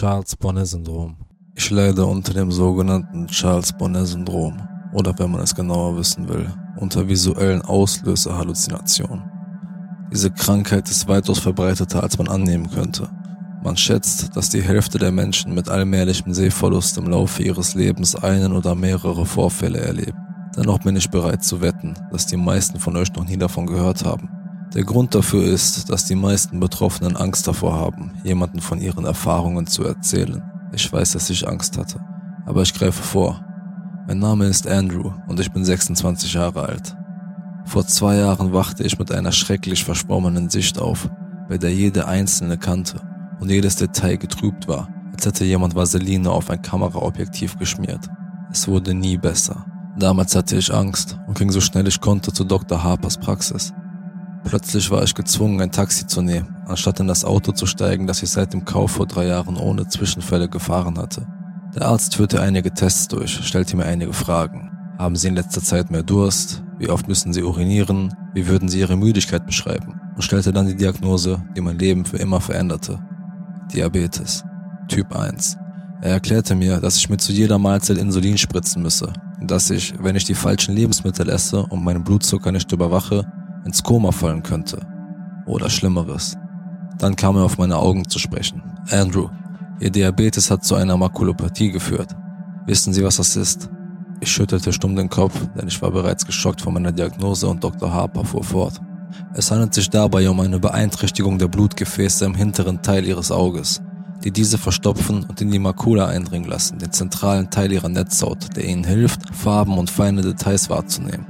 Charles Bonnet-Syndrom. Ich leide unter dem sogenannten Charles Bonnet-Syndrom oder wenn man es genauer wissen will, unter visuellen Auslöser-Halluzinationen. Diese Krankheit ist weitaus verbreiteter, als man annehmen könnte. Man schätzt, dass die Hälfte der Menschen mit allmählichem Sehverlust im Laufe ihres Lebens einen oder mehrere Vorfälle erlebt. Dennoch bin ich bereit zu wetten, dass die meisten von euch noch nie davon gehört haben. Der Grund dafür ist, dass die meisten Betroffenen Angst davor haben, jemanden von ihren Erfahrungen zu erzählen. Ich weiß, dass ich Angst hatte, aber ich greife vor. Mein Name ist Andrew und ich bin 26 Jahre alt. Vor zwei Jahren wachte ich mit einer schrecklich verschwommenen Sicht auf, bei der jede einzelne Kante und jedes Detail getrübt war, als hätte jemand Vaseline auf ein Kameraobjektiv geschmiert. Es wurde nie besser. Damals hatte ich Angst und ging so schnell ich konnte zu Dr. Harpers Praxis. Plötzlich war ich gezwungen, ein Taxi zu nehmen, anstatt in das Auto zu steigen, das ich seit dem Kauf vor drei Jahren ohne Zwischenfälle gefahren hatte. Der Arzt führte einige Tests durch, stellte mir einige Fragen. Haben Sie in letzter Zeit mehr Durst? Wie oft müssen Sie urinieren? Wie würden Sie Ihre Müdigkeit beschreiben? Und stellte dann die Diagnose, die mein Leben für immer veränderte. Diabetes. Typ 1. Er erklärte mir, dass ich mir zu jeder Mahlzeit Insulin spritzen müsse, dass ich, wenn ich die falschen Lebensmittel esse und meinen Blutzucker nicht überwache, ins Koma fallen könnte. Oder Schlimmeres. Dann kam er auf meine Augen zu sprechen. Andrew, Ihr Diabetes hat zu einer Makulopathie geführt. Wissen Sie, was das ist? Ich schüttelte stumm den Kopf, denn ich war bereits geschockt von meiner Diagnose und Dr. Harper fuhr fort. Es handelt sich dabei um eine Beeinträchtigung der Blutgefäße im hinteren Teil Ihres Auges, die diese verstopfen und in die Makula eindringen lassen, den zentralen Teil Ihrer Netzhaut, der Ihnen hilft, Farben und feine Details wahrzunehmen.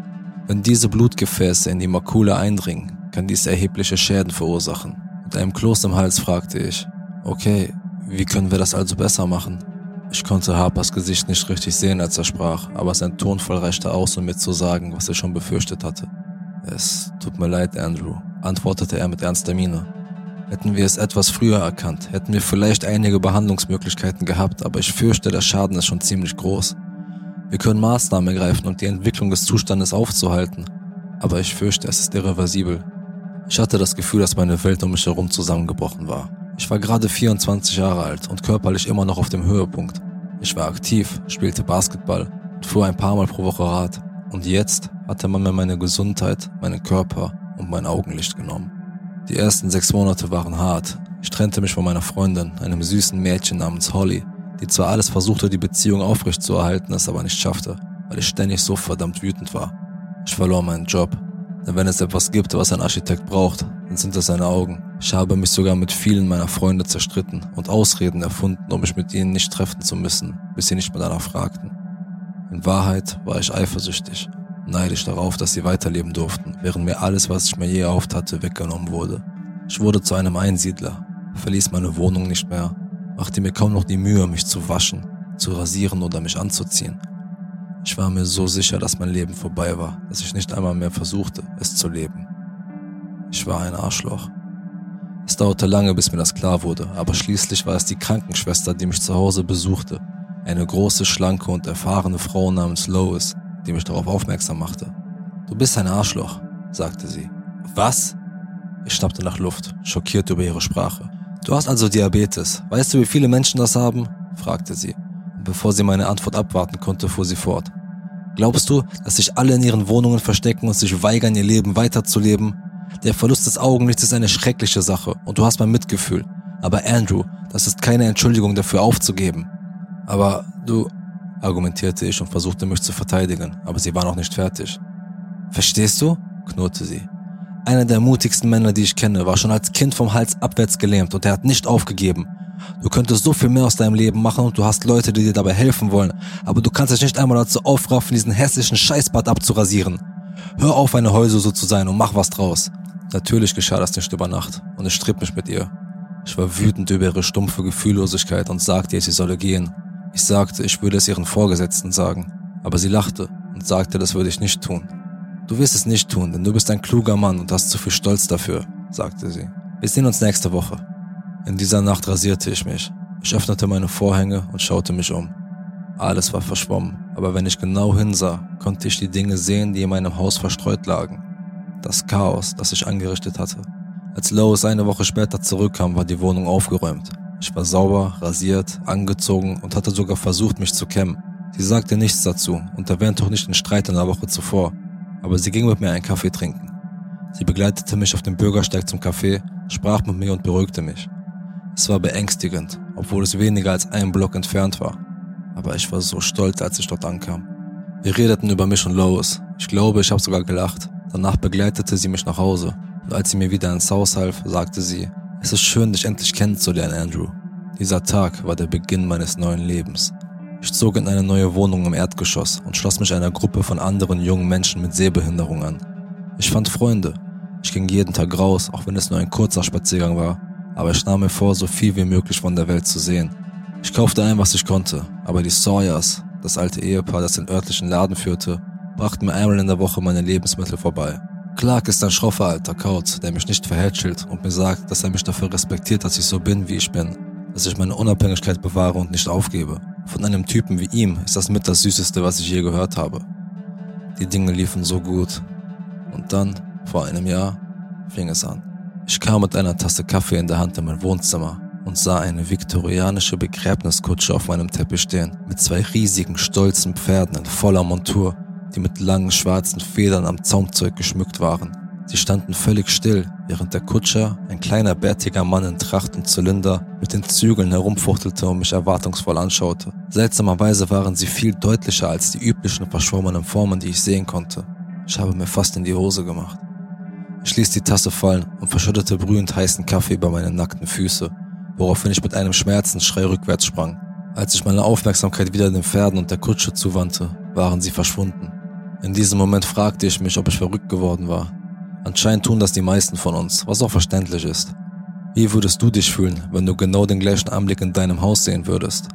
Wenn diese Blutgefäße in die Makula eindringen, kann dies erhebliche Schäden verursachen. Mit einem Kloß im Hals fragte ich, okay, wie können wir das also besser machen? Ich konnte Harpers Gesicht nicht richtig sehen, als er sprach, aber sein Tonfall reichte aus, um mir zu sagen, was er schon befürchtet hatte. Es tut mir leid, Andrew, antwortete er mit ernster Miene. Hätten wir es etwas früher erkannt, hätten wir vielleicht einige Behandlungsmöglichkeiten gehabt, aber ich fürchte, der Schaden ist schon ziemlich groß. Wir können Maßnahmen ergreifen, um die Entwicklung des Zustandes aufzuhalten, aber ich fürchte, es ist irreversibel. Ich hatte das Gefühl, dass meine Welt um mich herum zusammengebrochen war. Ich war gerade 24 Jahre alt und körperlich immer noch auf dem Höhepunkt. Ich war aktiv, spielte Basketball und fuhr ein paar Mal pro Woche Rad. Und jetzt hatte man mir meine Gesundheit, meinen Körper und mein Augenlicht genommen. Die ersten sechs Monate waren hart. Ich trennte mich von meiner Freundin, einem süßen Mädchen namens Holly, die zwar alles versuchte, die Beziehung aufrechtzuerhalten, es aber nicht schaffte, weil ich ständig so verdammt wütend war. Ich verlor meinen Job. Denn wenn es etwas gibt, was ein Architekt braucht, dann sind das seine Augen. Ich habe mich sogar mit vielen meiner Freunde zerstritten und Ausreden erfunden, um mich mit ihnen nicht treffen zu müssen, bis sie nicht mehr danach fragten. In Wahrheit war ich eifersüchtig, neidisch darauf, dass sie weiterleben durften, während mir alles, was ich mir je erhofft hatte, weggenommen wurde. Ich wurde zu einem Einsiedler, verließ meine Wohnung nicht mehr, machte mir kaum noch die Mühe, mich zu waschen, zu rasieren oder mich anzuziehen. Ich war mir so sicher, dass mein Leben vorbei war, dass ich nicht einmal mehr versuchte, es zu leben. Ich war ein Arschloch. Es dauerte lange, bis mir das klar wurde, aber schließlich war es die Krankenschwester, die mich zu Hause besuchte. Eine große, schlanke und erfahrene Frau namens Lois, die mich darauf aufmerksam machte. Du bist ein Arschloch, sagte sie. Was? Ich schnappte nach Luft, schockiert über ihre Sprache. Du hast also Diabetes. Weißt du, wie viele Menschen das haben? fragte sie. Und bevor sie meine Antwort abwarten konnte, fuhr sie fort. Glaubst du, dass sich alle in ihren Wohnungen verstecken und sich weigern, ihr Leben weiterzuleben, der Verlust des Augenlichts ist eine schreckliche Sache und du hast mein Mitgefühl. Aber Andrew, das ist keine Entschuldigung dafür aufzugeben. Aber du, argumentierte ich und versuchte mich zu verteidigen, aber sie war noch nicht fertig. Verstehst du? knurrte sie. Einer der mutigsten Männer, die ich kenne, war schon als Kind vom Hals abwärts gelähmt und er hat nicht aufgegeben. Du könntest so viel mehr aus deinem Leben machen und du hast Leute, die dir dabei helfen wollen, aber du kannst dich nicht einmal dazu aufraffen, diesen hässlichen Scheißbad abzurasieren. Hör auf, eine Heulsuse zu sein und mach was draus. Natürlich geschah das nicht über Nacht und ich stritt mich mit ihr. Ich war wütend über ihre stumpfe Gefühllosigkeit und sagte ihr, sie solle gehen. Ich sagte, ich würde es ihren Vorgesetzten sagen, aber sie lachte und sagte, das würde ich nicht tun. Du wirst es nicht tun, denn du bist ein kluger Mann und hast zu viel Stolz dafür, sagte sie. Wir sehen uns nächste Woche. In dieser Nacht rasierte ich mich. Ich öffnete meine Vorhänge und schaute mich um. Alles war verschwommen, aber wenn ich genau hinsah, konnte ich die Dinge sehen, die in meinem Haus verstreut lagen. Das Chaos, das ich angerichtet hatte. Als Lois eine Woche später zurückkam, war die Wohnung aufgeräumt. Ich war sauber, rasiert, angezogen und hatte sogar versucht, mich zu kämmen. Sie sagte nichts dazu und erwähnte auch nicht den Streit in der Woche zuvor, aber sie ging mit mir einen Kaffee trinken. Sie begleitete mich auf dem Bürgersteig zum Café, sprach mit mir und beruhigte mich. Es war beängstigend, obwohl es weniger als ein Block entfernt war. Aber ich war so stolz, als ich dort ankam. Wir redeten über mich und Lois. Ich glaube, ich habe sogar gelacht. Danach begleitete sie mich nach Hause. Und als sie mir wieder ins Haus half, sagte sie, es ist schön, dich endlich kennenzulernen, Andrew. Dieser Tag war der Beginn meines neuen Lebens. Ich zog in eine neue Wohnung im Erdgeschoss und schloss mich einer Gruppe von anderen jungen Menschen mit Sehbehinderung an. Ich fand Freunde. Ich ging jeden Tag raus, auch wenn es nur ein kurzer Spaziergang war, aber ich nahm mir vor, so viel wie möglich von der Welt zu sehen. Ich kaufte ein, was ich konnte, aber die Sawyers, das alte Ehepaar, das den örtlichen Laden führte, brachten mir einmal in der Woche meine Lebensmittel vorbei. Clark ist ein schroffer alter Kaut, der mich nicht verhätschelt und mir sagt, dass er mich dafür respektiert, dass ich so bin, wie ich bin, dass ich meine Unabhängigkeit bewahre und nicht aufgebe. Von einem Typen wie ihm ist das mit das Süßeste, was ich je gehört habe. Die Dinge liefen so gut. Und dann, vor einem Jahr, fing es an. Ich kam mit einer Tasse Kaffee in der Hand in mein Wohnzimmer und sah eine viktorianische Begräbniskutsche auf meinem Teppich stehen, mit zwei riesigen, stolzen Pferden in voller Montur, die mit langen schwarzen Federn am Zaumzeug geschmückt waren. Sie standen völlig still, während der Kutscher, ein kleiner bärtiger Mann in Tracht und Zylinder, mit den Zügeln herumfuchtelte und mich erwartungsvoll anschaute. Seltsamerweise waren sie viel deutlicher als die üblichen verschwommenen Formen, die ich sehen konnte. Ich habe mir fast in die Hose gemacht. Ich ließ die Tasse fallen und verschüttete brühend heißen Kaffee über meine nackten Füße, woraufhin ich mit einem Schmerzensschrei rückwärts sprang. Als ich meine Aufmerksamkeit wieder den Pferden und der Kutsche zuwandte, waren sie verschwunden. In diesem Moment fragte ich mich, ob ich verrückt geworden war. Anscheinend tun das die meisten von uns, was auch verständlich ist. Wie würdest du dich fühlen, wenn du genau den gleichen Anblick in deinem Haus sehen würdest?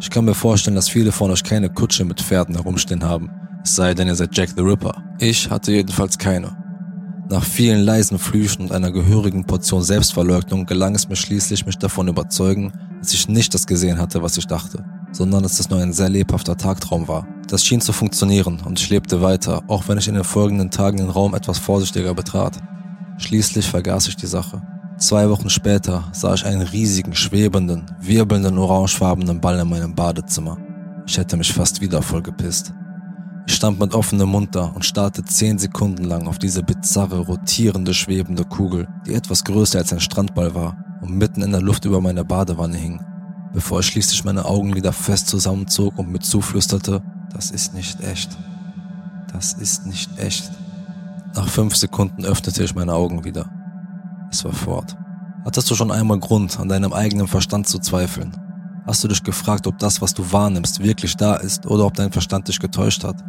Ich kann mir vorstellen, dass viele von euch keine Kutsche mit Pferden herumstehen haben, es sei denn ihr seid Jack the Ripper. Ich hatte jedenfalls keine. Nach vielen leisen Flüchen und einer gehörigen Portion Selbstverleugnung gelang es mir schließlich, mich davon überzeugen, dass ich nicht das gesehen hatte, was ich dachte, sondern dass es nur ein sehr lebhafter Tagtraum war. Das schien zu funktionieren und ich lebte weiter, auch wenn ich in den folgenden Tagen den Raum etwas vorsichtiger betrat. Schließlich vergaß ich die Sache. Zwei Wochen später sah ich einen riesigen, schwebenden, wirbelnden, orangefarbenen Ball in meinem Badezimmer. Ich hätte mich fast wieder vollgepisst. Ich stand mit offenem Mund da und starrte zehn Sekunden lang auf diese bizarre, rotierende, schwebende Kugel, die etwas größer als ein Strandball war und mitten in der Luft über meiner Badewanne hing, bevor ich schließlich meine Augen wieder fest zusammenzog und mir zuflüsterte, das ist nicht echt. Das ist nicht echt. Nach fünf Sekunden öffnete ich meine Augen wieder. Es war fort. Hattest du schon einmal Grund, an deinem eigenen Verstand zu zweifeln? Hast du dich gefragt, ob das, was du wahrnimmst, wirklich da ist oder ob dein Verstand dich getäuscht hat?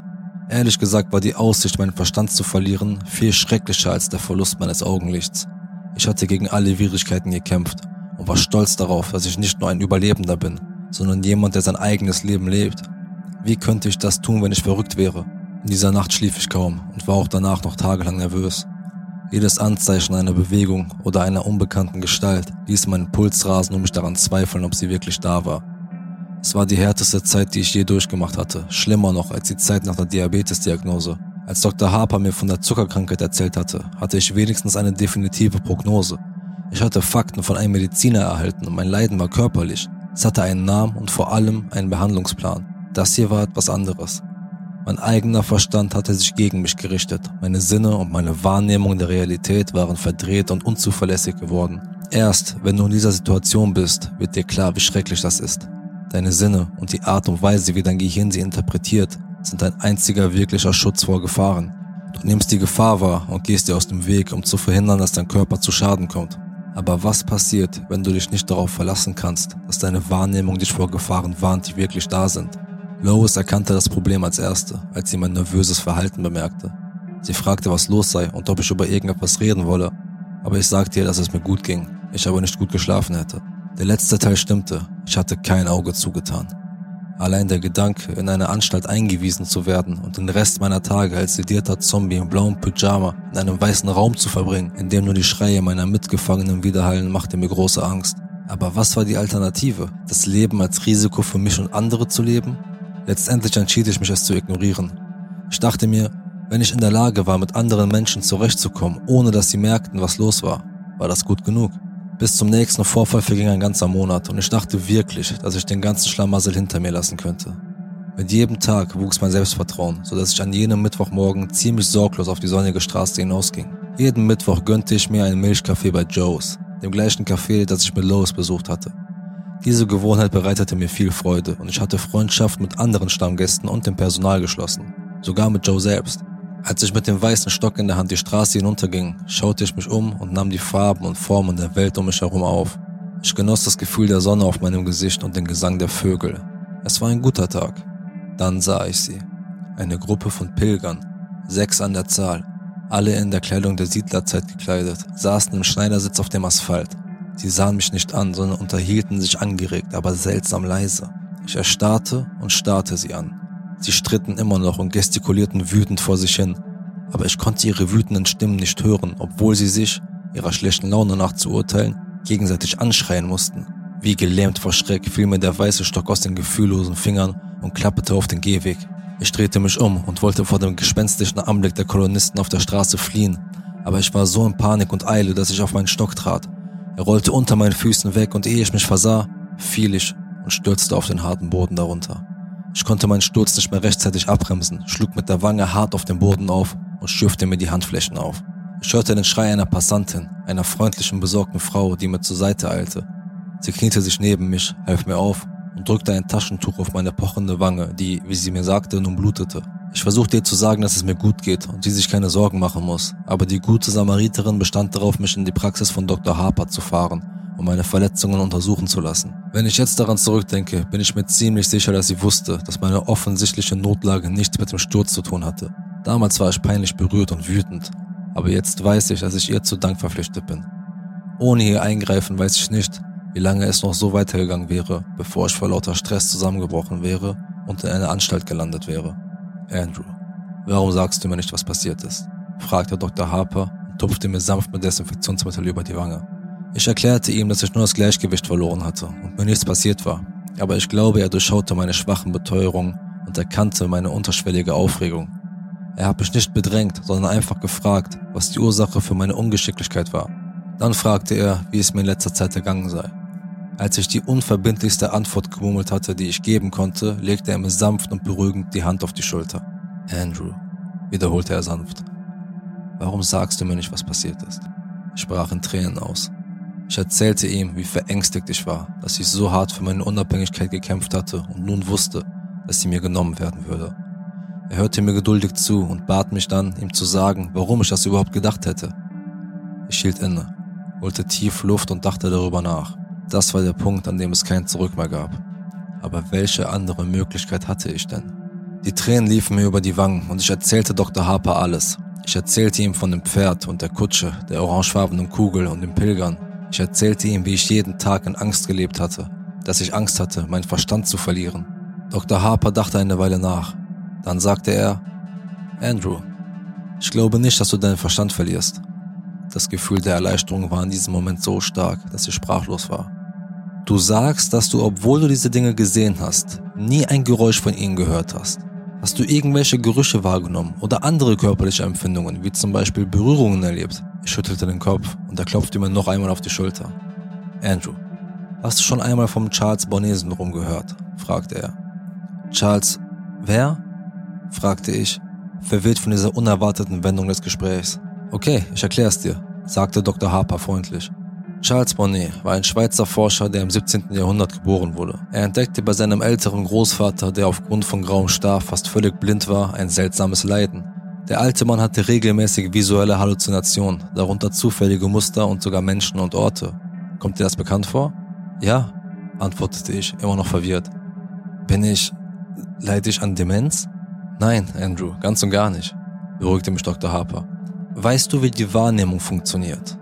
Ehrlich gesagt war die Aussicht, meinen Verstand zu verlieren, viel schrecklicher als der Verlust meines Augenlichts. Ich hatte gegen alle Widrigkeiten gekämpft und war stolz darauf, dass ich nicht nur ein Überlebender bin, sondern jemand, der sein eigenes Leben lebt wie könnte ich das tun, wenn ich verrückt wäre? In dieser Nacht schlief ich kaum und war auch danach noch tagelang nervös. Jedes Anzeichen einer Bewegung oder einer unbekannten Gestalt ließ meinen Puls rasen und mich daran zweifeln, ob sie wirklich da war. Es war die härteste Zeit, die ich je durchgemacht hatte, schlimmer noch als die Zeit nach der Diabetesdiagnose. Als Dr. Harper mir von der Zuckerkrankheit erzählt hatte, hatte ich wenigstens eine definitive Prognose. Ich hatte Fakten von einem Mediziner erhalten und mein Leiden war körperlich. Es hatte einen Namen und vor allem einen Behandlungsplan. Das hier war etwas anderes. Mein eigener Verstand hatte sich gegen mich gerichtet. Meine Sinne und meine Wahrnehmung der Realität waren verdreht und unzuverlässig geworden. Erst wenn du in dieser Situation bist, wird dir klar, wie schrecklich das ist. Deine Sinne und die Art und Weise, wie dein Gehirn sie interpretiert, sind dein einziger wirklicher Schutz vor Gefahren. Du nimmst die Gefahr wahr und gehst dir aus dem Weg, um zu verhindern, dass dein Körper zu Schaden kommt. Aber was passiert, wenn du dich nicht darauf verlassen kannst, dass deine Wahrnehmung dich vor Gefahren warnt, die wirklich da sind? Lois erkannte das Problem als erste, als sie mein nervöses Verhalten bemerkte. Sie fragte, was los sei und ob ich über irgendetwas reden wolle, aber ich sagte ihr, dass es mir gut ging, ich aber nicht gut geschlafen hätte. Der letzte Teil stimmte, ich hatte kein Auge zugetan. Allein der Gedanke, in eine Anstalt eingewiesen zu werden und den Rest meiner Tage als sedierter Zombie im blauen Pyjama in einem weißen Raum zu verbringen, in dem nur die Schreie meiner Mitgefangenen widerhallen, machte mir große Angst. Aber was war die Alternative? Das Leben als Risiko für mich und andere zu leben? Letztendlich entschied ich mich, es zu ignorieren. Ich dachte mir, wenn ich in der Lage war, mit anderen Menschen zurechtzukommen, ohne dass sie merkten, was los war, war das gut genug. Bis zum nächsten Vorfall verging ein ganzer Monat und ich dachte wirklich, dass ich den ganzen Schlamassel hinter mir lassen könnte. Mit jedem Tag wuchs mein Selbstvertrauen, sodass ich an jenem Mittwochmorgen ziemlich sorglos auf die sonnige Straße hinausging. Jeden Mittwoch gönnte ich mir einen Milchkaffee bei Joe's, dem gleichen Café, das ich mit Lois besucht hatte. Diese Gewohnheit bereitete mir viel Freude und ich hatte Freundschaft mit anderen Stammgästen und dem Personal geschlossen, sogar mit Joe selbst. Als ich mit dem weißen Stock in der Hand die Straße hinunterging, schaute ich mich um und nahm die Farben und Formen der Welt um mich herum auf. Ich genoss das Gefühl der Sonne auf meinem Gesicht und den Gesang der Vögel. Es war ein guter Tag. Dann sah ich sie. Eine Gruppe von Pilgern, sechs an der Zahl, alle in der Kleidung der Siedlerzeit gekleidet, saßen im Schneidersitz auf dem Asphalt. Sie sahen mich nicht an, sondern unterhielten sich angeregt, aber seltsam leise. Ich erstarrte und starrte sie an. Sie stritten immer noch und gestikulierten wütend vor sich hin, aber ich konnte ihre wütenden Stimmen nicht hören, obwohl sie sich, ihrer schlechten Laune nach zu urteilen, gegenseitig anschreien mussten. Wie gelähmt vor Schreck fiel mir der weiße Stock aus den gefühllosen Fingern und klapperte auf den Gehweg. Ich drehte mich um und wollte vor dem gespenstischen Anblick der Kolonisten auf der Straße fliehen, aber ich war so in Panik und Eile, dass ich auf meinen Stock trat. Er rollte unter meinen Füßen weg und ehe ich mich versah, fiel ich und stürzte auf den harten Boden darunter. Ich konnte meinen Sturz nicht mehr rechtzeitig abbremsen, schlug mit der Wange hart auf den Boden auf und schürfte mir die Handflächen auf. Ich hörte den Schrei einer Passantin, einer freundlichen, besorgten Frau, die mir zur Seite eilte. Sie kniete sich neben mich, half mir auf und drückte ein Taschentuch auf meine pochende Wange, die, wie sie mir sagte, nun blutete. Ich versuchte ihr zu sagen, dass es mir gut geht und sie sich keine Sorgen machen muss, aber die gute Samariterin bestand darauf, mich in die Praxis von Dr. Harper zu fahren um meine Verletzungen untersuchen zu lassen. Wenn ich jetzt daran zurückdenke, bin ich mir ziemlich sicher, dass sie wusste, dass meine offensichtliche Notlage nichts mit dem Sturz zu tun hatte. Damals war ich peinlich berührt und wütend, aber jetzt weiß ich, dass ich ihr zu Dank verpflichtet bin. Ohne ihr Eingreifen weiß ich nicht, wie lange es noch so weitergegangen wäre, bevor ich vor lauter Stress zusammengebrochen wäre und in einer Anstalt gelandet wäre. Andrew, warum sagst du mir nicht, was passiert ist? fragte Dr. Harper und tupfte mir sanft mit Desinfektionsmittel über die Wange. Ich erklärte ihm, dass ich nur das Gleichgewicht verloren hatte und mir nichts passiert war. Aber ich glaube, er durchschaute meine schwachen Beteuerungen und erkannte meine unterschwellige Aufregung. Er hat mich nicht bedrängt, sondern einfach gefragt, was die Ursache für meine Ungeschicklichkeit war. Dann fragte er, wie es mir in letzter Zeit ergangen sei. Als ich die unverbindlichste Antwort gemurmelt hatte, die ich geben konnte, legte er mir sanft und beruhigend die Hand auf die Schulter. Andrew, wiederholte er sanft. Warum sagst du mir nicht, was passiert ist? Ich brach in Tränen aus. Ich erzählte ihm, wie verängstigt ich war, dass ich so hart für meine Unabhängigkeit gekämpft hatte und nun wusste, dass sie mir genommen werden würde. Er hörte mir geduldig zu und bat mich dann, ihm zu sagen, warum ich das überhaupt gedacht hätte. Ich hielt inne, holte tief Luft und dachte darüber nach. Das war der Punkt, an dem es kein Zurück mehr gab. Aber welche andere Möglichkeit hatte ich denn? Die Tränen liefen mir über die Wangen und ich erzählte Dr. Harper alles. Ich erzählte ihm von dem Pferd und der Kutsche, der orangefarbenen Kugel und den Pilgern ich erzählte ihm, wie ich jeden Tag in Angst gelebt hatte, dass ich Angst hatte, meinen Verstand zu verlieren. Dr. Harper dachte eine Weile nach. Dann sagte er, Andrew, ich glaube nicht, dass du deinen Verstand verlierst. Das Gefühl der Erleichterung war in diesem Moment so stark, dass ich sprachlos war. Du sagst, dass du, obwohl du diese Dinge gesehen hast, nie ein Geräusch von ihnen gehört hast. Hast du irgendwelche Gerüche wahrgenommen oder andere körperliche Empfindungen, wie zum Beispiel Berührungen erlebt? Schüttelte den Kopf und er klopfte mir noch einmal auf die Schulter. Andrew, hast du schon einmal vom Charles Bonnet-Syndrom gehört? fragte er. Charles, wer? fragte ich, verwirrt von dieser unerwarteten Wendung des Gesprächs. Okay, ich erklär's dir, sagte Dr. Harper freundlich. Charles Bonnet war ein Schweizer Forscher, der im 17. Jahrhundert geboren wurde. Er entdeckte bei seinem älteren Großvater, der aufgrund von grauem Star fast völlig blind war, ein seltsames Leiden. Der alte Mann hatte regelmäßig visuelle Halluzinationen, darunter zufällige Muster und sogar Menschen und Orte. Kommt dir das bekannt vor? Ja, antwortete ich, immer noch verwirrt. Bin ich, leide ich an Demenz? Nein, Andrew, ganz und gar nicht, beruhigte mich Dr. Harper. Weißt du, wie die Wahrnehmung funktioniert?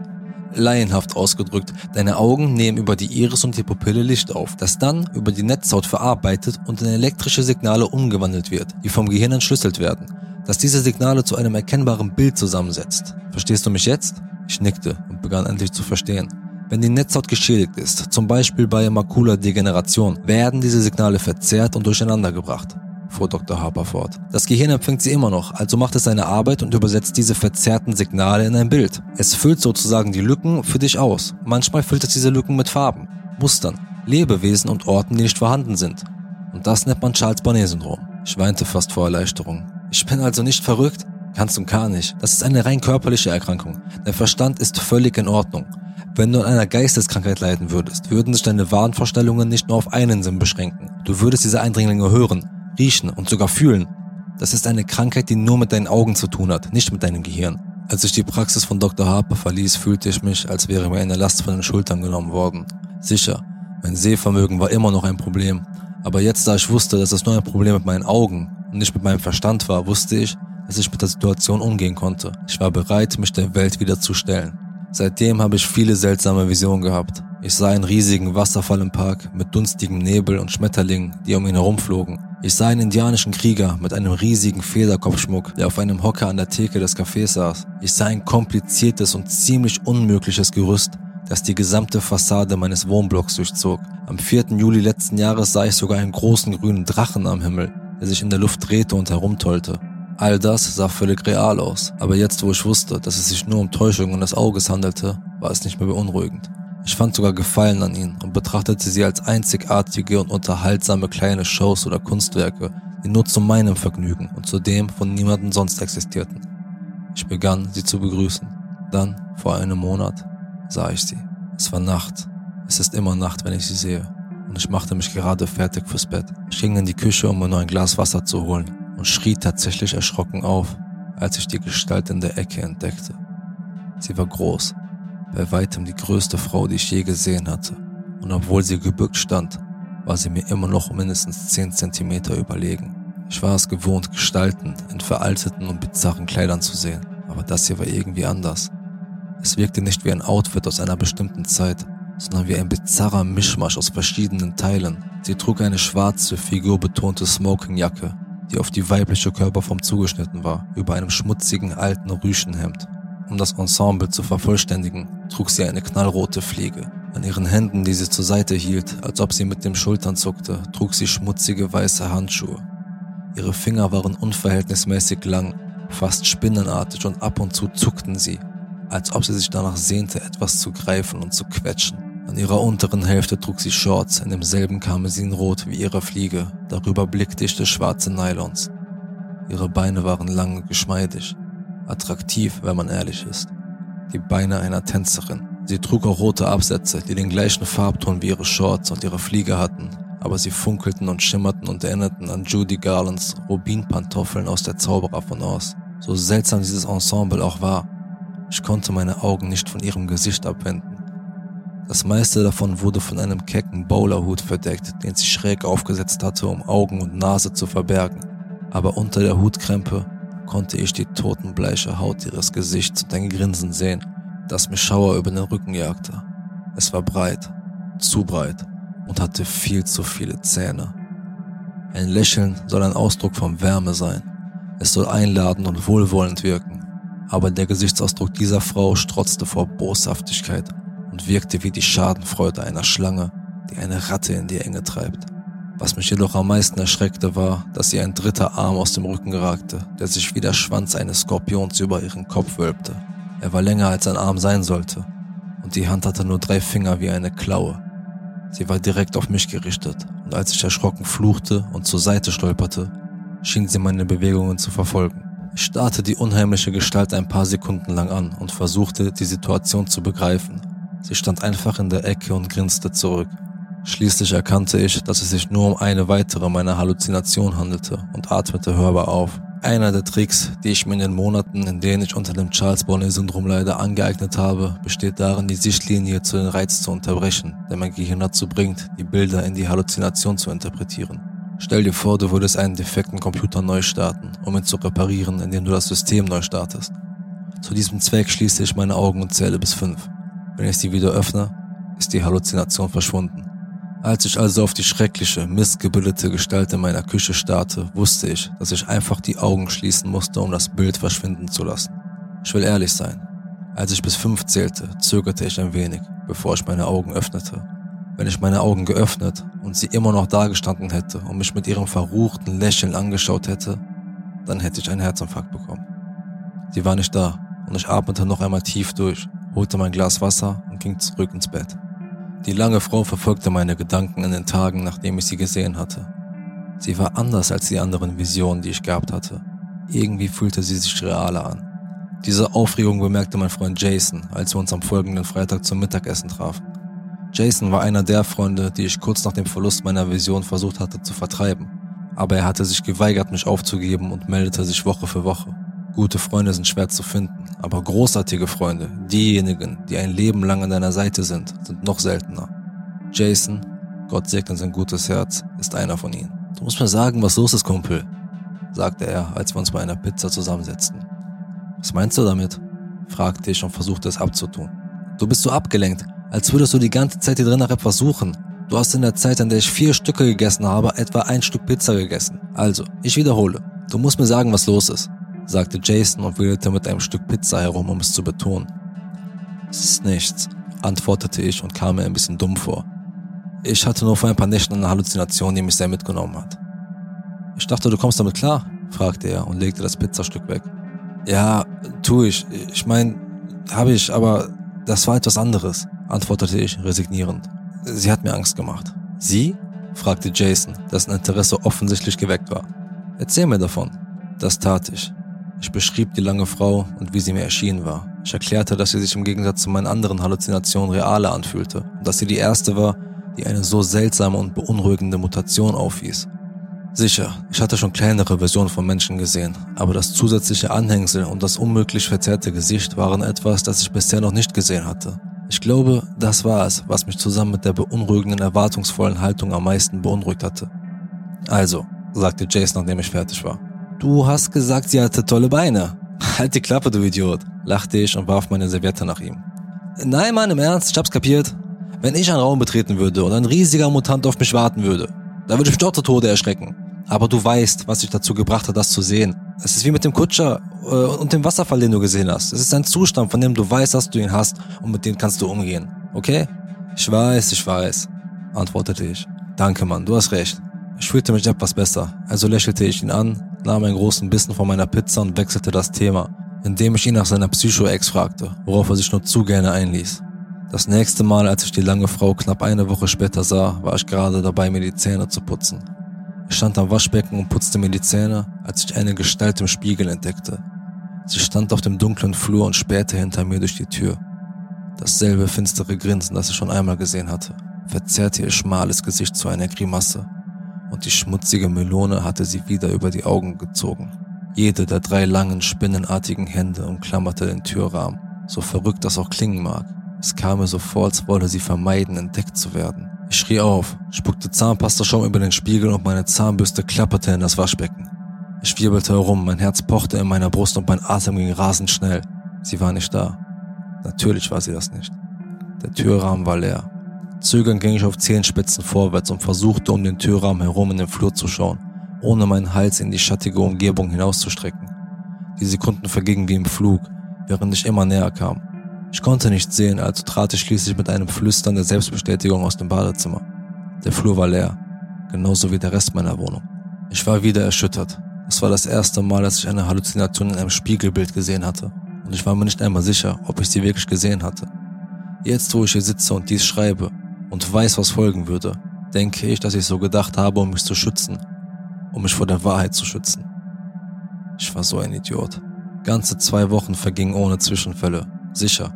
Laienhaft ausgedrückt, deine Augen nehmen über die Iris und die Pupille Licht auf, das dann über die Netzhaut verarbeitet und in elektrische Signale umgewandelt wird, die vom Gehirn entschlüsselt werden das diese Signale zu einem erkennbaren Bild zusammensetzt. Verstehst du mich jetzt? Ich nickte und begann endlich zu verstehen. Wenn die Netzhaut geschädigt ist, zum Beispiel bei Makula-Degeneration, werden diese Signale verzerrt und durcheinander gebracht. fuhr Dr. Harper fort. Das Gehirn empfängt sie immer noch, also macht es seine Arbeit und übersetzt diese verzerrten Signale in ein Bild. Es füllt sozusagen die Lücken für dich aus. Manchmal füllt es diese Lücken mit Farben, Mustern, Lebewesen und Orten, die nicht vorhanden sind. Und das nennt man Charles Bonnet-Syndrom. Ich weinte fast vor Erleichterung. Ich bin also nicht verrückt? Ganz und gar nicht. Das ist eine rein körperliche Erkrankung. Der Verstand ist völlig in Ordnung. Wenn du an einer Geisteskrankheit leiden würdest, würden sich deine Wahnvorstellungen nicht nur auf einen Sinn beschränken. Du würdest diese Eindringlinge hören, riechen und sogar fühlen. Das ist eine Krankheit, die nur mit deinen Augen zu tun hat, nicht mit deinem Gehirn. Als ich die Praxis von Dr. Harper verließ, fühlte ich mich, als wäre mir eine Last von den Schultern genommen worden. Sicher, mein Sehvermögen war immer noch ein Problem, aber jetzt, da ich wusste, dass es nur ein Problem mit meinen Augen und nicht mit meinem Verstand war, wusste ich, dass ich mit der Situation umgehen konnte. Ich war bereit, mich der Welt wieder zu stellen. Seitdem habe ich viele seltsame Visionen gehabt. Ich sah einen riesigen Wasserfall im Park mit dunstigem Nebel und Schmetterlingen, die um ihn herumflogen. Ich sah einen indianischen Krieger mit einem riesigen Federkopfschmuck, der auf einem Hocker an der Theke des Cafés saß. Ich sah ein kompliziertes und ziemlich unmögliches Gerüst, das die gesamte Fassade meines Wohnblocks durchzog. Am 4. Juli letzten Jahres sah ich sogar einen großen grünen Drachen am Himmel, der sich in der Luft drehte und herumtollte. All das sah völlig real aus, aber jetzt wo ich wusste, dass es sich nur um Täuschungen des Auges handelte, war es nicht mehr beunruhigend. Ich fand sogar Gefallen an ihnen und betrachtete sie als einzigartige und unterhaltsame kleine Shows oder Kunstwerke, die nur zu meinem Vergnügen und zu dem von niemandem sonst existierten. Ich begann, sie zu begrüßen. Dann, vor einem Monat, sah ich sie. Es war Nacht. Es ist immer Nacht, wenn ich sie sehe. Und ich machte mich gerade fertig fürs Bett. Ich ging in die Küche, um mir nur ein Glas Wasser zu holen und schrie tatsächlich erschrocken auf, als ich die Gestalt in der Ecke entdeckte. Sie war groß, bei weitem die größte Frau, die ich je gesehen hatte, und obwohl sie gebückt stand, war sie mir immer noch mindestens 10 Zentimeter überlegen. Ich war es gewohnt, Gestalten in veralteten und bizarren Kleidern zu sehen, aber das hier war irgendwie anders. Es wirkte nicht wie ein Outfit aus einer bestimmten Zeit, sondern wie ein bizarrer Mischmasch aus verschiedenen Teilen. Sie trug eine schwarze, figurbetonte Smokingjacke, die auf die weibliche Körperform zugeschnitten war, über einem schmutzigen alten Rüschenhemd. Um das Ensemble zu vervollständigen, trug sie eine knallrote Fliege. An ihren Händen, die sie zur Seite hielt, als ob sie mit den Schultern zuckte, trug sie schmutzige weiße Handschuhe. Ihre Finger waren unverhältnismäßig lang, fast spinnenartig und ab und zu zuckten sie, als ob sie sich danach sehnte, etwas zu greifen und zu quetschen. An ihrer unteren Hälfte trug sie Shorts in demselben Karmesinrot wie ihre Fliege, darüber blickdichte schwarze Nylons. Ihre Beine waren lang und geschmeidig, attraktiv, wenn man ehrlich ist. Die Beine einer Tänzerin. Sie trug auch rote Absätze, die den gleichen Farbton wie ihre Shorts und ihre Fliege hatten, aber sie funkelten und schimmerten und erinnerten an Judy Garlands Rubinpantoffeln aus der Zauberer von Oz. So seltsam dieses Ensemble auch war, ich konnte meine Augen nicht von ihrem Gesicht abwenden. Das meiste davon wurde von einem kecken Bowlerhut verdeckt, den sie schräg aufgesetzt hatte, um Augen und Nase zu verbergen. Aber unter der Hutkrempe konnte ich die totenbleiche Haut ihres Gesichts und ein Grinsen sehen, das mir Schauer über den Rücken jagte. Es war breit, zu breit und hatte viel zu viele Zähne. Ein Lächeln soll ein Ausdruck von Wärme sein. Es soll einladend und wohlwollend wirken. Aber der Gesichtsausdruck dieser Frau strotzte vor Boshaftigkeit und wirkte wie die Schadenfreude einer Schlange, die eine Ratte in die Enge treibt. Was mich jedoch am meisten erschreckte war, dass ihr ein dritter Arm aus dem Rücken ragte, der sich wie der Schwanz eines Skorpions über ihren Kopf wölbte. Er war länger als ein Arm sein sollte, und die Hand hatte nur drei Finger wie eine Klaue. Sie war direkt auf mich gerichtet, und als ich erschrocken fluchte und zur Seite stolperte, schien sie meine Bewegungen zu verfolgen. Ich starrte die unheimliche Gestalt ein paar Sekunden lang an und versuchte, die Situation zu begreifen, Sie stand einfach in der Ecke und grinste zurück. Schließlich erkannte ich, dass es sich nur um eine weitere meiner Halluzinationen handelte und atmete hörbar auf. Einer der Tricks, die ich mir in den Monaten, in denen ich unter dem Charles Bonnet-Syndrom leider angeeignet habe, besteht darin, die Sichtlinie zu den Reiz zu unterbrechen, der mein Gehirn dazu bringt, die Bilder in die Halluzination zu interpretieren. Stell dir vor, du würdest einen defekten Computer neu starten, um ihn zu reparieren, indem du das System neu startest. Zu diesem Zweck schließe ich meine Augen und zähle bis fünf. Wenn ich sie wieder öffne, ist die Halluzination verschwunden. Als ich also auf die schreckliche, missgebildete Gestalt in meiner Küche starrte, wusste ich, dass ich einfach die Augen schließen musste, um das Bild verschwinden zu lassen. Ich will ehrlich sein. Als ich bis fünf zählte, zögerte ich ein wenig, bevor ich meine Augen öffnete. Wenn ich meine Augen geöffnet und sie immer noch dagestanden hätte und mich mit ihrem verruchten Lächeln angeschaut hätte, dann hätte ich einen Herzinfarkt bekommen. Sie war nicht da und ich atmete noch einmal tief durch, holte mein Glas Wasser und ging zurück ins Bett. Die lange Frau verfolgte meine Gedanken in den Tagen, nachdem ich sie gesehen hatte. Sie war anders als die anderen Visionen, die ich gehabt hatte. Irgendwie fühlte sie sich realer an. Diese Aufregung bemerkte mein Freund Jason, als wir uns am folgenden Freitag zum Mittagessen trafen. Jason war einer der Freunde, die ich kurz nach dem Verlust meiner Vision versucht hatte zu vertreiben. Aber er hatte sich geweigert, mich aufzugeben und meldete sich Woche für Woche. Gute Freunde sind schwer zu finden, aber großartige Freunde, diejenigen, die ein Leben lang an deiner Seite sind, sind noch seltener. Jason, Gott segne sein gutes Herz, ist einer von ihnen. Du musst mir sagen, was los ist, Kumpel, sagte er, als wir uns bei einer Pizza zusammensetzten. Was meinst du damit? fragte ich und versuchte es abzutun. Du bist so abgelenkt, als würdest du die ganze Zeit hier drin nach etwas suchen. Du hast in der Zeit, in der ich vier Stücke gegessen habe, etwa ein Stück Pizza gegessen. Also, ich wiederhole. Du musst mir sagen, was los ist, sagte Jason und wedelte mit einem Stück Pizza herum, um es zu betonen. Es ist nichts, antwortete ich und kam mir ein bisschen dumm vor. Ich hatte nur vor ein paar Nächten eine Halluzination, die mich sehr mitgenommen hat. Ich dachte, du kommst damit klar, fragte er und legte das Pizzastück weg. Ja, tu ich. Ich meine, habe ich, aber das war etwas anderes, antwortete ich resignierend. Sie hat mir Angst gemacht. Sie? fragte Jason, dessen Interesse offensichtlich geweckt war. Erzähl mir davon. Das tat ich. Ich beschrieb die lange Frau und wie sie mir erschienen war. Ich erklärte, dass sie sich im Gegensatz zu meinen anderen Halluzinationen realer anfühlte und dass sie die erste war, die eine so seltsame und beunruhigende Mutation aufwies. Sicher, ich hatte schon kleinere Versionen von Menschen gesehen, aber das zusätzliche Anhängsel und das unmöglich verzerrte Gesicht waren etwas, das ich bisher noch nicht gesehen hatte. Ich glaube, das war es, was mich zusammen mit der beunruhigenden, erwartungsvollen Haltung am meisten beunruhigt hatte. Also, sagte Jason, nachdem ich fertig war. Du hast gesagt, sie hatte tolle Beine. Halt die Klappe, du Idiot, lachte ich und warf meine Serviette nach ihm. Nein, Mann, im Ernst, ich hab's kapiert. Wenn ich einen Raum betreten würde und ein riesiger Mutant auf mich warten würde, da würde ich mich dort zu Tode erschrecken. Aber du weißt, was dich dazu gebracht hat, das zu sehen. Es ist wie mit dem Kutscher äh, und dem Wasserfall, den du gesehen hast. Es ist ein Zustand, von dem du weißt, dass du ihn hast und mit dem kannst du umgehen. Okay? Ich weiß, ich weiß, antwortete ich. Danke, Mann, du hast recht. Ich fühlte mich etwas besser, also lächelte ich ihn an, nahm einen großen Bissen von meiner Pizza und wechselte das Thema, indem ich ihn nach seiner Psycho-Ex fragte, worauf er sich nur zu gerne einließ. Das nächste Mal, als ich die lange Frau knapp eine Woche später sah, war ich gerade dabei, mir die Zähne zu putzen. Ich stand am Waschbecken und putzte mir die Zähne, als ich eine Gestalt im Spiegel entdeckte. Sie stand auf dem dunklen Flur und spähte hinter mir durch die Tür. Dasselbe finstere Grinsen, das ich schon einmal gesehen hatte, verzerrte ihr schmales Gesicht zu einer Grimasse, und die schmutzige Melone hatte sie wieder über die Augen gezogen. Jede der drei langen, spinnenartigen Hände umklammerte den Türrahmen, so verrückt das auch klingen mag. Es kam mir so vor, als wolle sie vermeiden, entdeckt zu werden. Ich schrie auf, spuckte Zahnpastaschaum über den Spiegel und meine Zahnbürste klapperte in das Waschbecken. Ich wirbelte herum, mein Herz pochte in meiner Brust und mein Atem ging rasend schnell. Sie war nicht da. Natürlich war sie das nicht. Der Türrahmen war leer. Zögernd ging ich auf Zehenspitzen vorwärts und versuchte, um den Türrahmen herum in den Flur zu schauen, ohne meinen Hals in die schattige Umgebung hinauszustrecken. Die Sekunden vergingen wie im Flug, während ich immer näher kam. Ich konnte nicht sehen, also trat ich schließlich mit einem Flüstern der Selbstbestätigung aus dem Badezimmer. Der Flur war leer, genauso wie der Rest meiner Wohnung. Ich war wieder erschüttert. Es war das erste Mal, dass ich eine Halluzination in einem Spiegelbild gesehen hatte, und ich war mir nicht einmal sicher, ob ich sie wirklich gesehen hatte. Jetzt, wo ich hier sitze und dies schreibe und weiß, was folgen würde, denke ich, dass ich so gedacht habe, um mich zu schützen, um mich vor der Wahrheit zu schützen. Ich war so ein Idiot. Ganze zwei Wochen vergingen ohne Zwischenfälle, Sicher.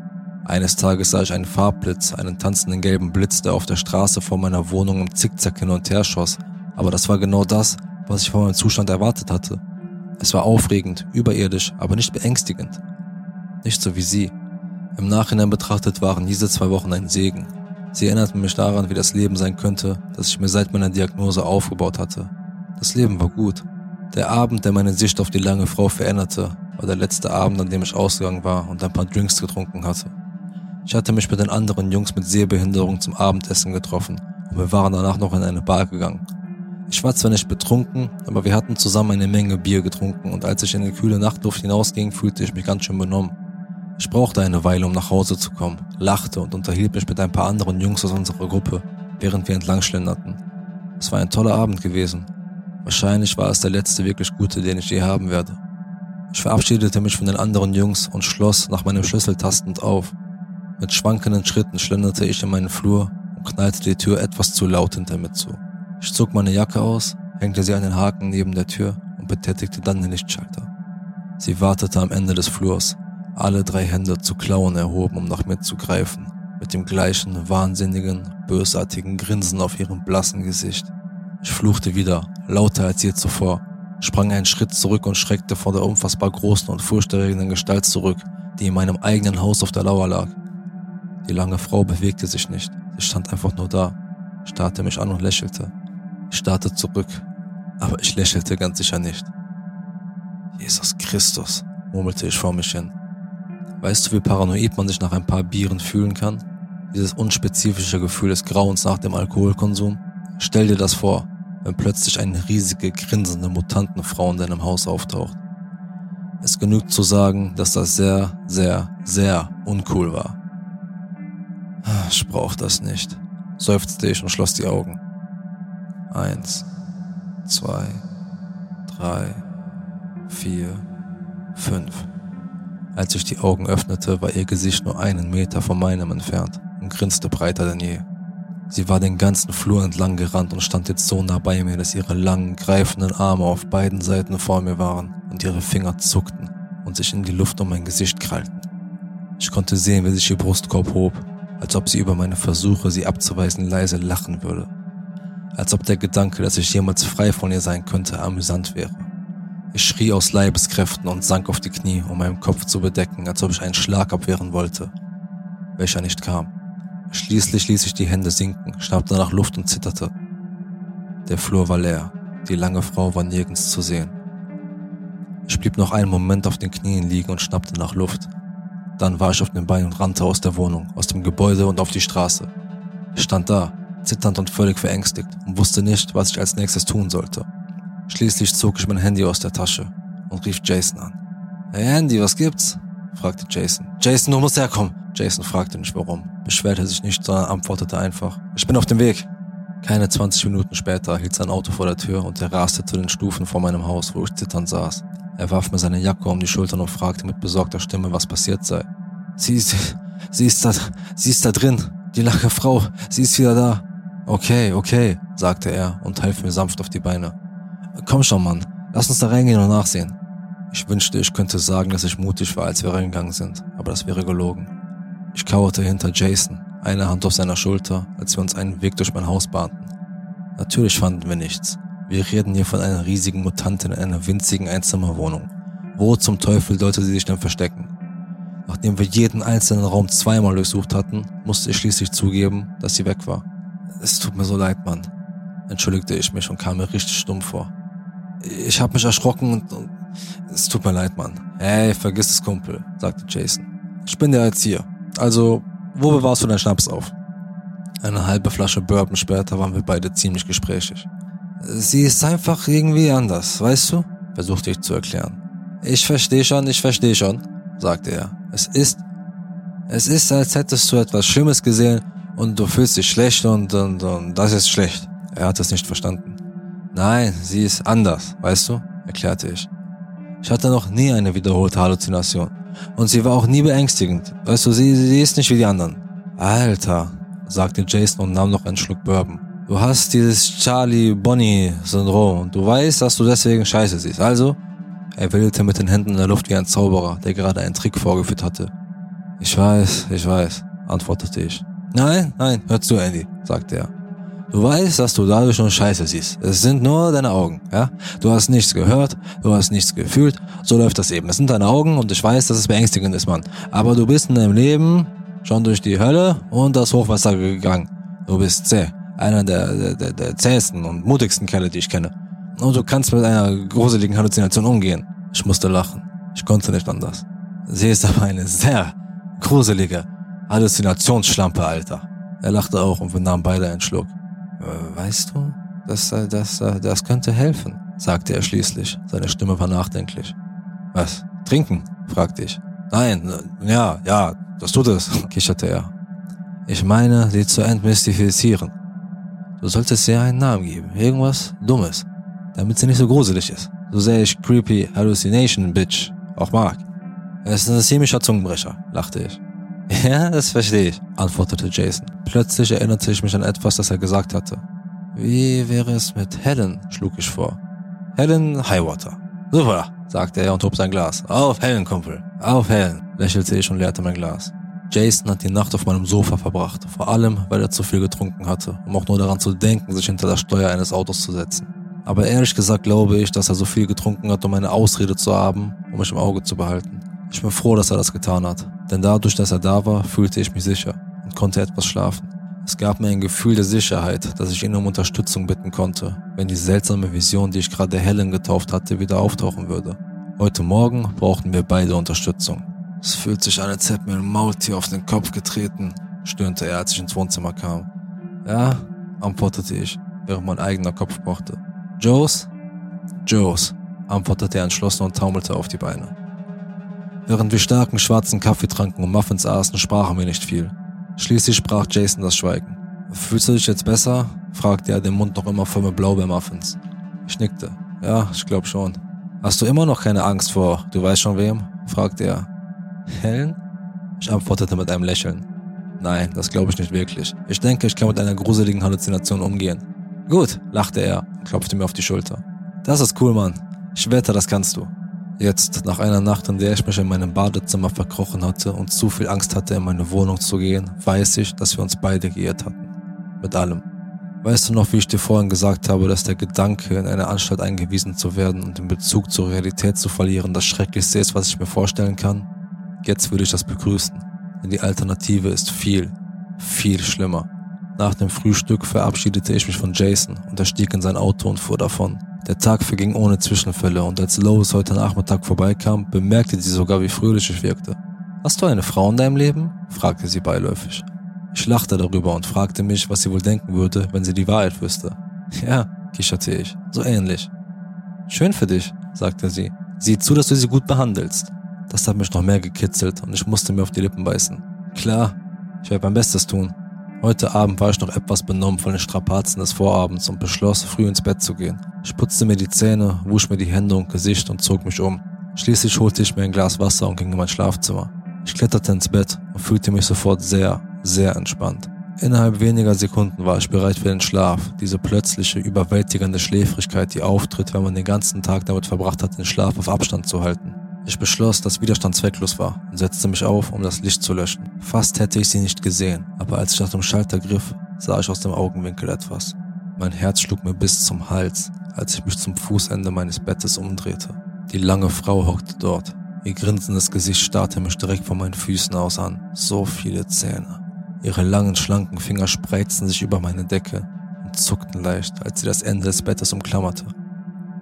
Eines Tages sah ich einen Farbblitz, einen tanzenden gelben Blitz, der auf der Straße vor meiner Wohnung im Zickzack hin und her schoss. Aber das war genau das, was ich vor meinem Zustand erwartet hatte. Es war aufregend, überirdisch, aber nicht beängstigend. Nicht so wie sie. Im Nachhinein betrachtet waren diese zwei Wochen ein Segen. Sie erinnerten mich daran, wie das Leben sein könnte, das ich mir seit meiner Diagnose aufgebaut hatte. Das Leben war gut. Der Abend, der meine Sicht auf die lange Frau veränderte, war der letzte Abend, an dem ich ausgegangen war und ein paar Drinks getrunken hatte. Ich hatte mich mit den anderen Jungs mit Sehbehinderung zum Abendessen getroffen und wir waren danach noch in eine Bar gegangen. Ich war zwar nicht betrunken, aber wir hatten zusammen eine Menge Bier getrunken und als ich in die kühle Nachtluft hinausging, fühlte ich mich ganz schön benommen. Ich brauchte eine Weile, um nach Hause zu kommen, lachte und unterhielt mich mit ein paar anderen Jungs aus unserer Gruppe, während wir entlang schlenderten. Es war ein toller Abend gewesen. Wahrscheinlich war es der letzte wirklich gute, den ich je haben werde. Ich verabschiedete mich von den anderen Jungs und schloss nach meinem Schlüssel tastend auf. Mit schwankenden Schritten schlenderte ich in meinen Flur und knallte die Tür etwas zu laut hinter mir zu. Ich zog meine Jacke aus, hängte sie an den Haken neben der Tür und betätigte dann den Lichtschalter. Sie wartete am Ende des Flurs, alle drei Hände zu Klauen erhoben, um nach mir zu greifen, mit dem gleichen wahnsinnigen, bösartigen Grinsen auf ihrem blassen Gesicht. Ich fluchte wieder, lauter als je zuvor, sprang einen Schritt zurück und schreckte vor der unfassbar großen und furchterregenden Gestalt zurück, die in meinem eigenen Haus auf der Lauer lag. Die lange Frau bewegte sich nicht, sie stand einfach nur da, starrte mich an und lächelte. Ich starrte zurück, aber ich lächelte ganz sicher nicht. Jesus Christus, murmelte ich vor mich hin. Weißt du, wie paranoid man sich nach ein paar Bieren fühlen kann? Dieses unspezifische Gefühl des Grauens nach dem Alkoholkonsum? Stell dir das vor, wenn plötzlich eine riesige, grinsende Mutantenfrau in deinem Haus auftaucht. Es genügt zu sagen, dass das sehr, sehr, sehr uncool war. Ich brauch das nicht, seufzte ich und schloss die Augen. Eins, zwei, drei, vier, fünf. Als ich die Augen öffnete, war ihr Gesicht nur einen Meter von meinem entfernt und grinste breiter denn je. Sie war den ganzen Flur entlang gerannt und stand jetzt so nah bei mir, dass ihre langen, greifenden Arme auf beiden Seiten vor mir waren und ihre Finger zuckten und sich in die Luft um mein Gesicht krallten. Ich konnte sehen, wie sich ihr Brustkorb hob, als ob sie über meine Versuche, sie abzuweisen, leise lachen würde. Als ob der Gedanke, dass ich jemals frei von ihr sein könnte, amüsant wäre. Ich schrie aus Leibeskräften und sank auf die Knie, um meinen Kopf zu bedecken, als ob ich einen Schlag abwehren wollte, welcher nicht kam. Schließlich ließ ich die Hände sinken, schnappte nach Luft und zitterte. Der Flur war leer, die lange Frau war nirgends zu sehen. Ich blieb noch einen Moment auf den Knien liegen und schnappte nach Luft. Dann war ich auf den Beinen und rannte aus der Wohnung, aus dem Gebäude und auf die Straße. Ich stand da, zitternd und völlig verängstigt und wusste nicht, was ich als nächstes tun sollte. Schließlich zog ich mein Handy aus der Tasche und rief Jason an. Hey Andy, was gibt's? fragte Jason. Jason, du musst herkommen. Jason fragte nicht warum, beschwerte sich nicht, sondern antwortete einfach, ich bin auf dem Weg. Keine 20 Minuten später hielt sein Auto vor der Tür und er raste zu den Stufen vor meinem Haus, wo ich zitternd saß. Er warf mir seine Jacke um die Schultern und fragte mit besorgter Stimme, was passiert sei. Sie, sie, sie ist da, sie ist da drin. Die lange Frau, sie ist wieder da. Okay, okay, sagte er und half mir sanft auf die Beine. Komm schon, Mann, lass uns da reingehen und nachsehen. Ich wünschte, ich könnte sagen, dass ich mutig war, als wir reingegangen sind, aber das wäre gelogen. Ich kauerte hinter Jason, eine Hand auf seiner Schulter, als wir uns einen Weg durch mein Haus bahnten. Natürlich fanden wir nichts. Wir reden hier von einer riesigen Mutantin in einer winzigen Einzimmerwohnung. Wo zum Teufel sollte sie sich denn verstecken? Nachdem wir jeden einzelnen Raum zweimal durchsucht hatten, musste ich schließlich zugeben, dass sie weg war. Es tut mir so leid, Mann, entschuldigte ich mich und kam mir richtig stumm vor. Ich habe mich erschrocken und, und es tut mir leid, Mann. Hey, vergiss es, Kumpel, sagte Jason. Ich bin der Erzieher. Also, wo bewahrst du deinen Schnaps auf? Eine halbe Flasche Bourbon später waren wir beide ziemlich gesprächig. Sie ist einfach irgendwie anders, weißt du? versuchte ich zu erklären. Ich verstehe schon, ich verstehe schon, sagte er. Es ist, es ist, als hättest du etwas Schlimmes gesehen und du fühlst dich schlecht und, und, und das ist schlecht. Er hat es nicht verstanden. Nein, sie ist anders, weißt du? erklärte ich. Ich hatte noch nie eine wiederholte Halluzination. Und sie war auch nie beängstigend. Weißt du, sie, sie ist nicht wie die anderen. Alter, sagte Jason und nahm noch einen Schluck Bourbon. Du hast dieses Charlie-Bonnie-Syndrom und du weißt, dass du deswegen scheiße siehst. Also? Er wedelte mit den Händen in der Luft wie ein Zauberer, der gerade einen Trick vorgeführt hatte. Ich weiß, ich weiß, antwortete ich. Nein, nein, hör zu, Andy, sagte er. Du weißt, dass du dadurch nur Scheiße siehst. Es sind nur deine Augen, ja? Du hast nichts gehört, du hast nichts gefühlt. So läuft das eben. Es sind deine Augen und ich weiß, dass es beängstigend ist, Mann. Aber du bist in deinem Leben schon durch die Hölle und das Hochwasser gegangen. Du bist zäh. Einer der, der, der zähesten und mutigsten Kerle, die ich kenne. Und du kannst mit einer gruseligen Halluzination umgehen. Ich musste lachen. Ich konnte nicht anders. Sie ist aber eine sehr gruselige Halluzinationsschlampe, Alter. Er lachte auch und wir nahmen beide einen Schluck. Äh, weißt du, das, äh, das, äh, das könnte helfen, sagte er schließlich. Seine Stimme war nachdenklich. Was? Trinken? fragte ich. Nein, ja, ja, das tut es, kicherte er. Ich meine, sie zu entmystifizieren. Du solltest ihr einen Namen geben. Irgendwas Dummes. Damit sie nicht so gruselig ist. So sehr ich Creepy Hallucination Bitch auch mag. Es ist ein ziemlicher Zungenbrecher, lachte ich. Ja, das verstehe ich, antwortete Jason. Plötzlich erinnerte ich mich an etwas, das er gesagt hatte. Wie wäre es mit Helen, schlug ich vor. Helen Highwater. Super, sagte er und hob sein Glas. Auf Helen, Kumpel. Auf Helen, lächelte ich und leerte mein Glas. Jason hat die Nacht auf meinem Sofa verbracht, vor allem, weil er zu viel getrunken hatte, um auch nur daran zu denken, sich hinter das Steuer eines Autos zu setzen. Aber ehrlich gesagt glaube ich, dass er so viel getrunken hat, um eine Ausrede zu haben, um mich im Auge zu behalten. Ich bin froh, dass er das getan hat, denn dadurch, dass er da war, fühlte ich mich sicher und konnte etwas schlafen. Es gab mir ein Gefühl der Sicherheit, dass ich ihn um Unterstützung bitten konnte, wenn die seltsame Vision, die ich gerade Helen getauft hatte, wieder auftauchen würde. Heute Morgen brauchten wir beide Unterstützung. Es fühlt sich an, als hätte mir ein Maultier auf den Kopf getreten, stöhnte er, als ich ins Wohnzimmer kam. Ja, antwortete ich, während mein eigener Kopf pochte. Joes? Joes, antwortete er entschlossen und taumelte auf die Beine. Während wir starken schwarzen Kaffee tranken und Muffins aßen, sprachen wir nicht viel. Schließlich sprach Jason das Schweigen. Fühlst du dich jetzt besser? fragte er, den Mund noch immer voll mit Blaubeermuffins. Ich nickte. Ja, ich glaube schon. Hast du immer noch keine Angst vor, du weißt schon wem? fragte er. Helen? Ich antwortete mit einem Lächeln. Nein, das glaube ich nicht wirklich. Ich denke, ich kann mit einer gruseligen Halluzination umgehen. Gut, lachte er und klopfte mir auf die Schulter. Das ist cool, Mann. Ich wette, das kannst du. Jetzt, nach einer Nacht, in der ich mich in meinem Badezimmer verkrochen hatte und zu viel Angst hatte, in meine Wohnung zu gehen, weiß ich, dass wir uns beide geirrt hatten. Mit allem. Weißt du noch, wie ich dir vorhin gesagt habe, dass der Gedanke, in eine Anstalt eingewiesen zu werden und den Bezug zur Realität zu verlieren, das Schrecklichste ist, was ich mir vorstellen kann? Jetzt würde ich das begrüßen. Denn die Alternative ist viel, viel schlimmer. Nach dem Frühstück verabschiedete ich mich von Jason und er stieg in sein Auto und fuhr davon. Der Tag verging ohne Zwischenfälle und als Lois heute Nachmittag vorbeikam, bemerkte sie sogar, wie fröhlich ich wirkte. Hast du eine Frau in deinem Leben? fragte sie beiläufig. Ich lachte darüber und fragte mich, was sie wohl denken würde, wenn sie die Wahrheit wüsste. Ja, kicherte ich, so ähnlich. Schön für dich, sagte sie. Sieh zu, dass du sie gut behandelst. Das hat mich noch mehr gekitzelt und ich musste mir auf die Lippen beißen. Klar, ich werde mein Bestes tun. Heute Abend war ich noch etwas benommen von den Strapazen des Vorabends und beschloss, früh ins Bett zu gehen. Ich putzte mir die Zähne, wusch mir die Hände und Gesicht und zog mich um. Schließlich holte ich mir ein Glas Wasser und ging in mein Schlafzimmer. Ich kletterte ins Bett und fühlte mich sofort sehr, sehr entspannt. Innerhalb weniger Sekunden war ich bereit für den Schlaf, diese plötzliche, überwältigende Schläfrigkeit, die auftritt, wenn man den ganzen Tag damit verbracht hat, den Schlaf auf Abstand zu halten. Ich beschloss, dass Widerstand zwecklos war und setzte mich auf, um das Licht zu löschen. Fast hätte ich sie nicht gesehen, aber als ich nach dem Schalter griff, sah ich aus dem Augenwinkel etwas. Mein Herz schlug mir bis zum Hals, als ich mich zum Fußende meines Bettes umdrehte. Die lange Frau hockte dort. Ihr grinsendes Gesicht starrte mich direkt vor meinen Füßen aus an. So viele Zähne. Ihre langen, schlanken Finger spreizten sich über meine Decke und zuckten leicht, als sie das Ende des Bettes umklammerte.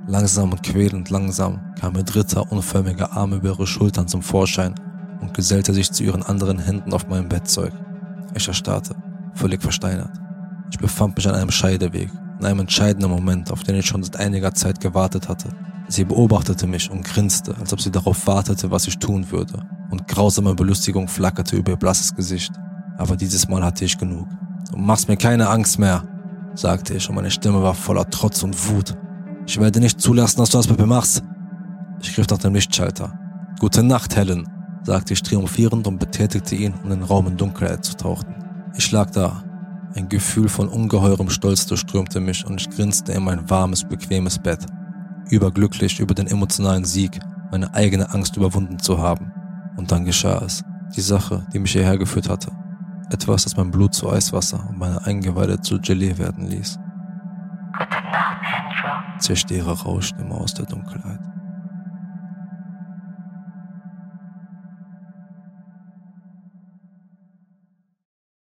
Langsam und quälend langsam kam ihr dritter, unförmiger Arm über ihre Schultern zum Vorschein und gesellte sich zu ihren anderen Händen auf meinem Bettzeug. Ich erstarrte, völlig versteinert. Ich befand mich an einem Scheideweg, in einem entscheidenden Moment, auf den ich schon seit einiger Zeit gewartet hatte. Sie beobachtete mich und grinste, als ob sie darauf wartete, was ich tun würde, und grausame Belustigung flackerte über ihr blasses Gesicht. Aber dieses Mal hatte ich genug. Du machst mir keine Angst mehr, sagte ich, und meine Stimme war voller Trotz und Wut. Ich werde nicht zulassen, dass du das mit mir machst. Ich griff nach dem Lichtschalter. Gute Nacht, Helen, sagte ich triumphierend und betätigte ihn, um den Raum in Dunkelheit zu tauchen. Ich lag da. Ein Gefühl von ungeheurem Stolz durchströmte mich und ich grinste in mein warmes, bequemes Bett. Überglücklich über den emotionalen Sieg, meine eigene Angst überwunden zu haben. Und dann geschah es. Die Sache, die mich hierher geführt hatte. Etwas, das mein Blut zu Eiswasser und meine Eingeweide zu Gelee werden ließ. Zischte ihre Rauschstimme aus der Dunkelheit.